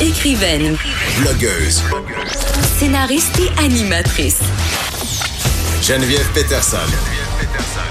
Écrivaine, Blogueuse. scénariste et animatrice. Geneviève Peterson.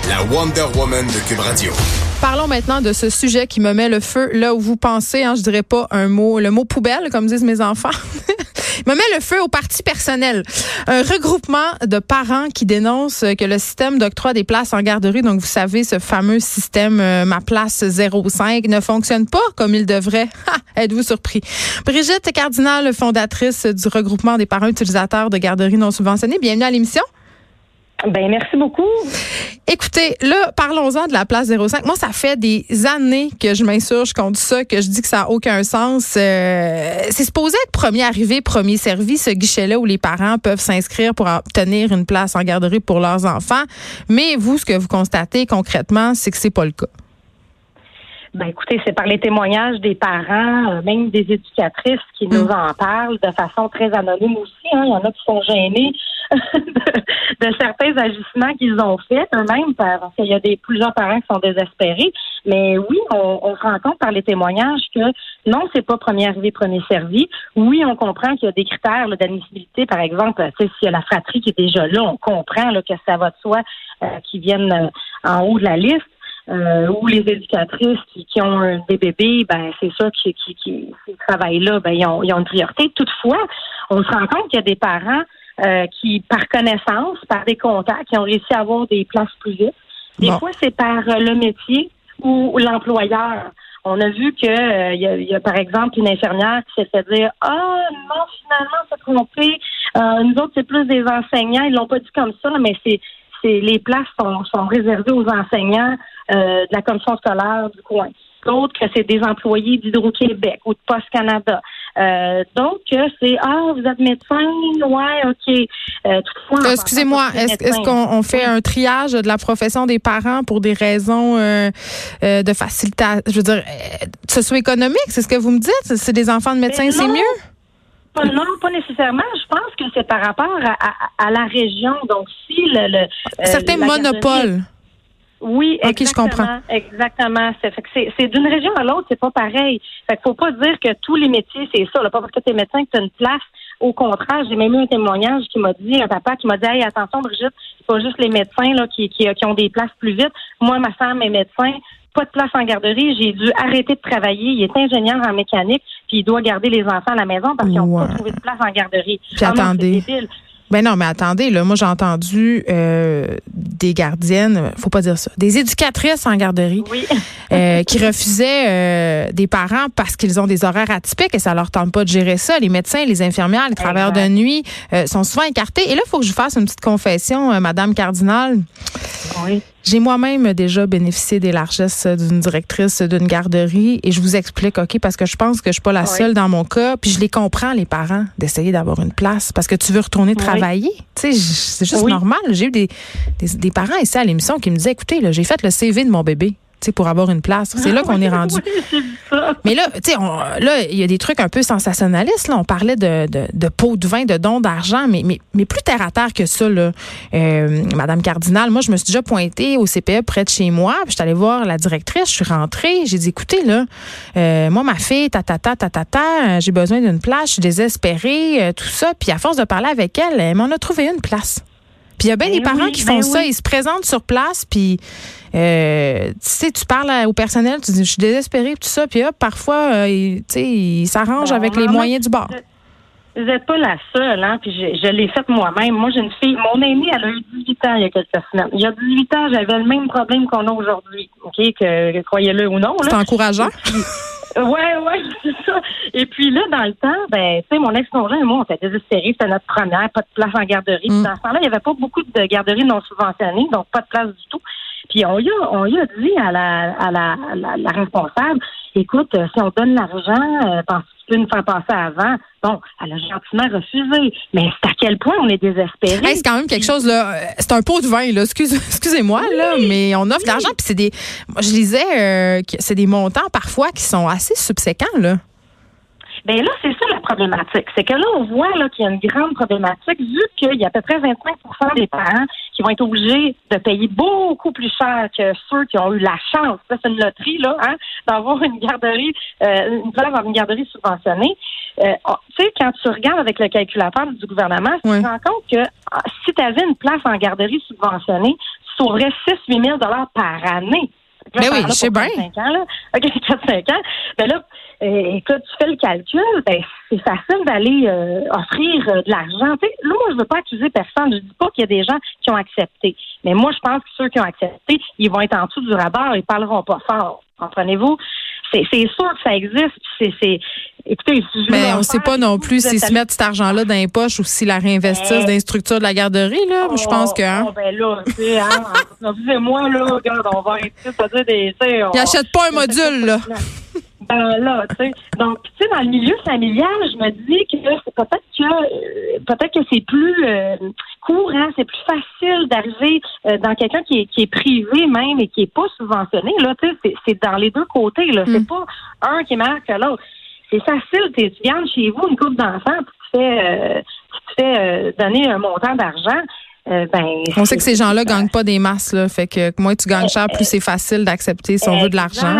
La Wonder Woman de Cube Radio. Parlons maintenant de ce sujet qui me met le feu là où vous pensez. Hein, je dirais pas un mot, le mot poubelle, comme disent mes enfants. Il me met le feu au parti personnel. Un regroupement de parents qui dénoncent que le système d'octroi des places en garderie, donc vous savez, ce fameux système euh, Ma Place 05, ne fonctionne pas comme il devrait. Êtes-vous surpris? Brigitte Cardinal, fondatrice du regroupement des parents utilisateurs de garderies non subventionnées. Bienvenue à l'émission. Ben merci beaucoup. Écoutez, là, parlons-en de la place 05. Moi, ça fait des années que je m'insurge contre ça, que je dis que ça n'a aucun sens. Euh, c'est supposé être premier arrivé, premier servi, ce guichet-là où les parents peuvent s'inscrire pour obtenir une place en garderie pour leurs enfants. Mais vous, ce que vous constatez concrètement, c'est que c'est pas le cas. Ben écoutez, c'est par les témoignages des parents, euh, même des éducatrices qui nous en parlent de façon très anonyme aussi. Hein. Il y en a qui sont gênés de, certains agissements qu'ils ont faits eux-mêmes parce qu'il y a des plusieurs parents qui sont désespérés. Mais oui, on, on se rend compte par les témoignages que non, c'est pas premier arrivé, premier servi. Oui, on comprend qu'il y a des critères là, d'admissibilité, par exemple, s'il y a la fratrie qui est déjà là, on comprend là, que ça va de soi euh, qui viennent euh, en haut de la liste. Euh, ou les éducatrices qui, qui ont des bébés, ben c'est sûr qui, qui, qui ces travaillent-là, ben ils ont, ils ont une priorité. Toutefois, on se rend compte qu'il y a des parents euh, qui, par connaissance, par des contacts, qui ont réussi à avoir des places plus vite. Des Bon. fois, c'est par euh, le métier ou l'employeur. On a vu que euh, il y, y a, par exemple une infirmière qui s'est fait dire Ah non, finalement, c'est trompé. Euh, nous autres, c'est plus des enseignants. Ils l'ont pas dit comme ça, mais c'est c'est les places sont, sont réservées aux enseignants euh, de la commission scolaire du coin. D'autres que c'est des employés d'Hydro-Québec ou de Post Canada. Euh, donc que c'est ah vous êtes médecin, ouais ok. Euh, toutefois, Euh, Excusez-moi, est-ce qu'on on fait un triage de la profession des parents pour des raisons euh, euh, de facilitation, je veux dire, euh, socio-économique, c'est ce que vous me dites? C'est des enfants de médecins, Mais c'est mieux? Pas- non, pas nécessairement. Je pense que c'est par rapport à, à- à la région. Donc, si le, le euh, Certains monopoles. Oui, Ok, je exactement. comprends. Exactement. C'est, d'une région à l'autre, c'est pas pareil. Fait qu'il faut pas dire que tous les métiers, c'est ça. Là. Pas parce que tu es médecin que tu as une place. Au contraire, j'ai même eu un témoignage qui m'a dit, un papa qui m'a dit Hey, attention, Brigitte, c'est pas juste les médecins là, qui, qui, qui ont des places plus vite. Moi, ma femme est médecin. Pas de place en garderie. J'ai dû arrêter de travailler. Il est ingénieur en mécanique, puis il doit garder les enfants à la maison parce qu'ils n'ont pas trouvé de place en garderie. Puis Ah attendez. Ben non, mais attendez, là, moi j'ai entendu euh, des gardiennes, faut pas dire ça, des éducatrices en garderie Oui. euh, qui refusaient euh, des parents parce qu'ils ont des horaires atypiques et ça leur tente pas de gérer ça. Les médecins, les infirmières, les travailleurs de nuit euh, sont souvent écartés. Et là, il faut que je vous fasse une petite confession, euh, Madame Cardinal. Oui. J'ai moi-même déjà bénéficié des largesses d'une directrice d'une garderie et je vous explique, OK, parce que je pense que je suis pas la Oui. seule dans mon cas, puis je les comprends, les parents, d'essayer d'avoir une place parce que tu veux retourner travailler. Tu sais, j- c'est juste Oui. normal. J'ai eu des, des, des parents ici à l'émission qui me disaient, écoutez, j'ai fait le CV de mon bébé. Pour avoir une place. C'est là qu'on est rendu. Oui, ça. Mais là, tu sais, là, il y a des trucs un peu sensationnalistes. Là. On parlait de, de, de pots de vin, de dons d'argent, mais, mais, mais plus terre à terre que ça, là. Euh, Madame Cardinal, moi, je me suis déjà pointée au CPE près de chez moi, puis je suis allée voir la directrice, je suis rentrée, j'ai dit, écoutez, là, euh, moi, ma fille, ta, ta, ta, ta, ta, ta, euh, j'ai besoin d'une place, je suis désespérée, tout ça. Puis à force de parler avec elle, elle m'en a trouvé une place. Puis il y a bien Ben des parents oui, qui font ben ça, oui. ils se présentent sur place, puis euh, tu sais, tu parles au personnel, tu dis je suis désespérée, tout ça, puis hop, parfois, euh, ils- tu sais, ils s'arrangent Ben, avec les moyens du bord. Vous n'êtes pas la seule, hein, puis je, je l'ai faite moi-même. Moi, j'ai une fille, mon aînée, elle a eu 18 ans il y a quelques semaines. Il y a 18 ans, j'avais le même problème qu'on a aujourd'hui, OK, que, croyez-le ou non. C'est encourageant. Ouais, ouais, c'est ça. Et puis là, dans le temps, ben, tu sais, mon ex-conjoint et moi, on était désespérés. C'était notre première, pas de place en garderie. Puis Mm. Dans ce temps-là, il n'y avait pas beaucoup de garderies non subventionnées, donc pas de place du tout. Puis on y a, on y a dit à la, à la, à la, la responsable, écoute, euh, si on donne l'argent, euh, pense que tu peux nous faire passer avant. Bon, elle a gentiment refusé. Mais c'est à quel point on est désespéré? Hey, c'est quand même quelque chose là. euh, C'est un pot de vin là. Excuse, excusez-moi là, mais on offre de l'argent puis c'est des. moi, Je lisais euh, que c'est des montants parfois qui sont assez subséquents là. Ben là, c'est ça la problématique. C'est que là, on voit là qu'il y a une grande problématique vu qu'il y a à peu près 25% des parents qui vont être obligés de payer beaucoup plus cher que ceux qui ont eu la chance. Ça, c'est une loterie, là, hein, d'avoir une garderie, euh, une place dans une garderie subventionnée. Euh, oh, tu sais, quand tu regardes avec le calculateur du gouvernement, tu te rends compte que ah, si tu avais une place en garderie subventionnée, tu sauverais 6-8 000 par année. Ben oui, je sais bien. 4-5 ans, là. OK, 4-5 ans. Ben là, euh, écoute, tu fais le calcul, ben c'est facile d'aller euh, offrir euh, de l'argent. Tu sais, là, moi, je veux pas accuser personne. Je dis pas qu'il y a des gens qui ont accepté. Mais moi, je pense que ceux qui ont accepté, ils vont être en dessous du radar, ils parleront pas fort. Comprenez-vous? C'est c'est sûr que ça existe. C'est, c'est, écoutez, si Mais on sait faire, pas non plus s'ils se mettent cet argent-là dans les poches ou s'ils la réinvestissent dans les structures de la garderie là. Je pense que. hein. Oh, ben là, tu sais, hein, moi là, regarde, on va arrêter de se dire des. Ils achètent pas un module là. Là, tu sais. Donc, tu sais, dans le milieu familial, je me dis que peut-être que euh, peut-être que c'est plus euh, courant, c'est plus facile d'arriver euh, dans quelqu'un qui est, qui est privé même et qui est pas subventionné. Là, tu sais, c'est- c'est dans les deux côtés. Là, Mm. c'est pas un qui est meilleur que l'autre. C'est facile. Tu gardes chez vous une couple d'enfants, tu te fais, euh, tu te fais euh, donner un montant d'argent. euh, ben, On sait que ces gens-là gagnent pas des masses là, fait que moins tu gagnes cher, plus c'est facile d'accepter si on veut de l'argent.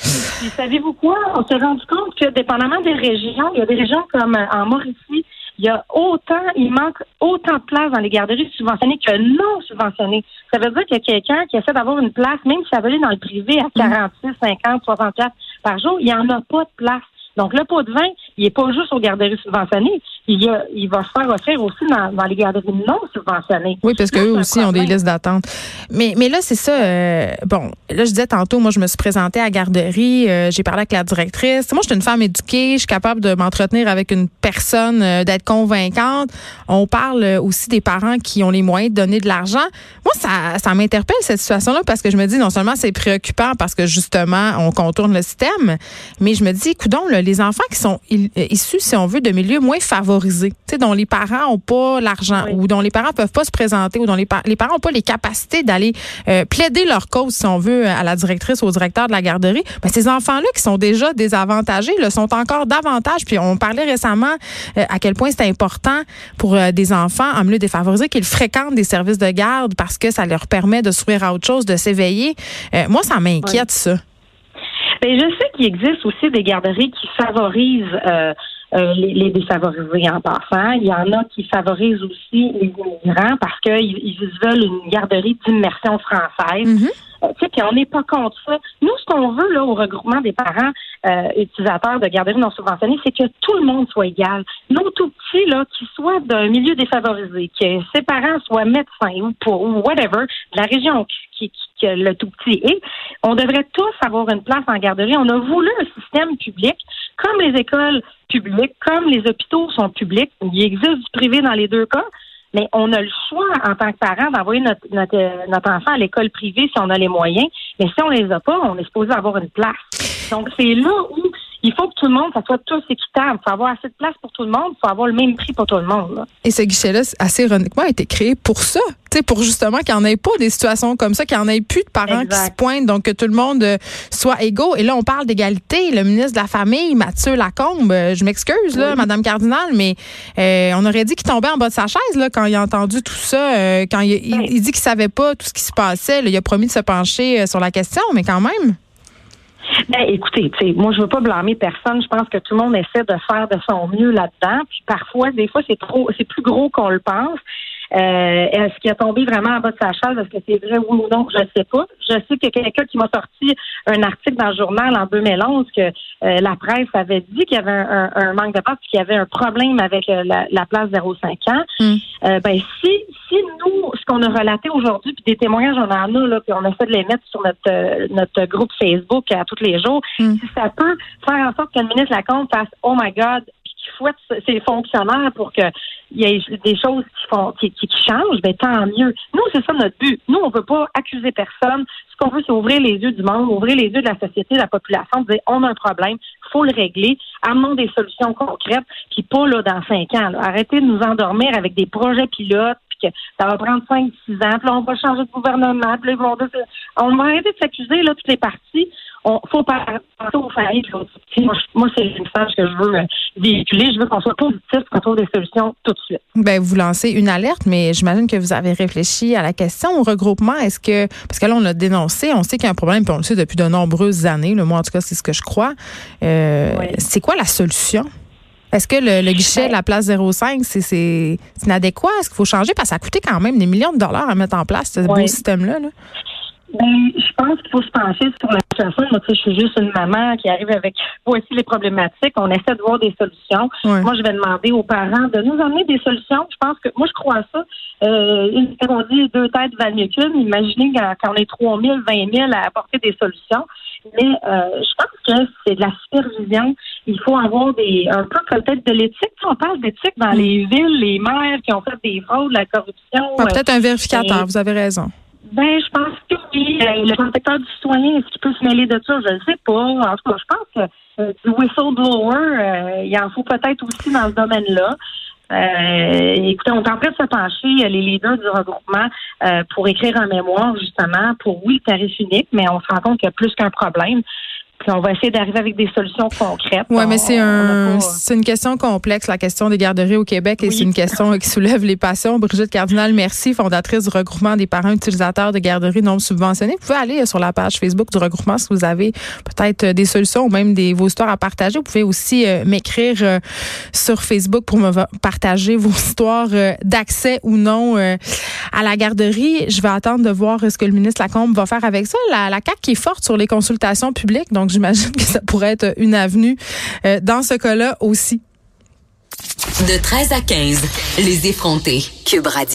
Puis savez-vous quoi? On s'est rendu compte que dépendamment des régions, il y a des régions comme euh, en Mauricie, il y a autant, il manque autant de places dans les garderies subventionnées que non subventionnées. Ça veut dire qu'il y a quelqu'un qui essaie d'avoir une place, même si ça veut aller dans le privé à 46, 50, 60 places par jour, il n'y en a pas de place. Donc, le pot de vin, il n'est pas juste aux garderies subventionnées. Il, y a, il va se faire offrir aussi dans, dans les garderies non subventionnées. Oui, parce qu'eux aussi ont des listes d'attente. Mais, mais là, c'est ça. euh, bon, là, je disais tantôt, moi, je me suis présentée à la garderie. euh, J'ai parlé avec la directrice. Moi, je suis une femme éduquée. Je suis capable de m'entretenir avec une personne, euh, d'être convaincante. On parle aussi des parents qui ont les moyens de donner de l'argent. Moi, ça, ça m'interpelle, cette situation-là, parce que je me dis, non seulement c'est préoccupant parce que, justement, on contourne le système, mais je me dis, coudon, les enfants qui sont il- euh, issus, si on veut, de milieux moins favorisés, tu sais, dont les parents ont pas l'argent Oui. ou dont les parents peuvent pas se présenter ou dont les, par- les parents ont pas les capacités d'aller euh, plaider leur cause, si on veut, à la directrice ou au directeur de la garderie, ben, ces enfants-là qui sont déjà désavantagés, le sont encore davantage. Puis on parlait récemment euh, à quel point c'est important pour euh, des enfants en milieu défavorisé qu'ils fréquentent des services de garde parce que ça leur permet de s'ouvrir à autre chose, de s'éveiller. Euh, moi, ça m'inquiète, ça. Ben, je sais qu'il existe aussi des garderies qui favorisent euh, euh, les, les défavorisés en passant. Il y en a qui favorisent aussi les immigrants parce qu'ils ils veulent une garderie d'immersion française. Mhm. Euh, tu sais, puis on n'est pas contre ça. Nous, ce qu'on veut là au regroupement des parents euh, utilisateurs de garderies non subventionnées, c'est que tout le monde soit égal. Nos tout petits là, qui soient d'un milieu défavorisé, que ses parents soient médecins ou pour ou whatever, de la région qui, qui- qui- que le tout petit est, on devrait tous avoir une place en garderie. On a voulu un système public, comme les écoles publiques, comme les hôpitaux sont publics. Il existe du privé dans les deux cas. Mais on a le choix en tant que parent d'envoyer notre, notre, euh, notre enfant à l'école privée si on a les moyens. Mais si on les a pas, on est supposé avoir une place. Donc c'est là où il faut que tout le monde, ça soit tous équitable. Il faut avoir assez de place pour tout le monde. Il faut avoir le même prix pour tout le monde. là. Et ce guichet-là, assez ironiquement, a été créé pour ça. Tu sais, pour justement qu'il n'y en ait pas des situations comme ça, qu'il n'y en ait plus de parents qui se pointent, donc que tout le monde euh, soit égaux. Et là, on parle d'égalité. Le ministre de la Famille, Mathieu Lacombe, euh, je m'excuse, là, Madame Cardinal, mais euh, on aurait dit qu'il tombait en bas de sa chaise là, quand il a entendu tout ça. euh, quand il, il- Oui. il dit qu'il savait pas tout ce qui se passait. là. il a promis de se pencher euh, sur la question, mais quand même. Ben, écoutez, moi, je veux pas blâmer personne. Je pense que tout le monde essaie de faire de son mieux là-dedans. Puis parfois, des fois, c'est trop, c'est plus gros qu'on le pense. Euh, est-ce qu'il a tombé vraiment en bas de sa chaise? Est-ce que c'est vrai oui ou non? Je ne sais pas. Je sais que quelqu'un qui m'a sorti un article dans le journal en 2011 que euh, la presse avait dit qu'il y avait un, un- un manque de place, qu'il y avait un problème avec euh, la, la place 0,5 ans. Mm. Euh, ben, si, si nous, ce qu'on a relaté aujourd'hui, puis des témoignages, on en a, là, puis on essaie de les mettre sur notre, euh, notre groupe Facebook à tous les jours, Mm. si ça peut faire en sorte que le ministre Lacombe fasse Oh my God, ses fonctionnaires pour qu'il y ait des choses qui font qui, qui, changent, ben tant mieux. Nous, c'est ça notre but. Nous, on veut pas accuser personne. Ce qu'on veut, c'est ouvrir les yeux du monde, ouvrir les yeux de la société, de la population, dire on a un problème, faut le régler, amenons des solutions concrètes, puis pas là dans cinq ans. Arrêtez de nous endormir avec des projets pilotes, que ça va prendre cinq, six ans, puis là, on va changer de gouvernement, puis là, ils vont on va arrêter de s'accuser là toutes les parties on faut penser aux familles. Moi, moi c'est le message que je veux euh, véhiculer. Je veux qu'on soit positif, qu'on trouve des solutions tout de suite. Ben, vous lancez une alerte, mais j'imagine que vous avez réfléchi à la question au regroupement. Est-ce que, parce que là, on a dénoncé, on sait qu'il y a un problème, puis on le sait depuis de nombreuses années. Le moi, en tout cas, c'est ce que je crois. Euh, c'est quoi la solution? Est-ce que le, guichet de la place 05, c'est inadéquat? Est-ce qu'il faut changer? Parce que ça a coûté quand même des millions de dollars à mettre en place, ce beau système-là. là ben, je pense qu'il faut se pencher sur la situation. Moi, tu sais, je suis juste une maman qui arrive avec voici les problématiques. On essaie de voir des solutions. Moi, je vais demander aux parents de nous amener des solutions. Je pense que moi, je crois à ça. Euh, on dit deux têtes valent mieux qu'une, imaginez quand, on est 3 000, 20 000 à apporter des solutions. Mais euh, je pense que c'est de la supervision. Il faut avoir des un peu peut-être de l'éthique. On parle d'éthique dans les villes, les maires qui ont fait des fraudes, la corruption. peut-être un vérificateur, vous avez raison. Ben, je pense que oui. Euh, le protecteur du citoyen, est-ce qu'il peut se mêler de ça? Je ne sais pas. En tout cas, je pense que euh, du whistleblower, euh, il en faut peut-être aussi dans ce domaine-là. écoutez, on est en train de se pencher, les leaders du regroupement, pour écrire un mémoire, justement, pour, oui, le tarif unique, mais on se rend compte qu'il y a plus qu'un problème. Puis on va essayer d'arriver avec des solutions concrètes. Oui, mais c'est un, c'est une question complexe, la question des garderies au Québec, et c'est une question qui soulève les passions. Brigitte Cardinal, merci, fondatrice du regroupement des parents utilisateurs de garderies non subventionnées. Vous pouvez aller sur la page Facebook du regroupement si vous avez peut-être des solutions ou même des, vos histoires à partager. Vous pouvez aussi euh, m'écrire euh, sur Facebook pour me partager vos histoires euh, d'accès ou non à la garderie. Je vais attendre de voir ce que le ministre Lacombe va faire avec ça. La, la CAQ qui est forte sur les consultations publiques, donc j'imagine que ça pourrait être une avenue euh, dans ce cas-là aussi. De 13 à 15, les effrontés. Cube Radio.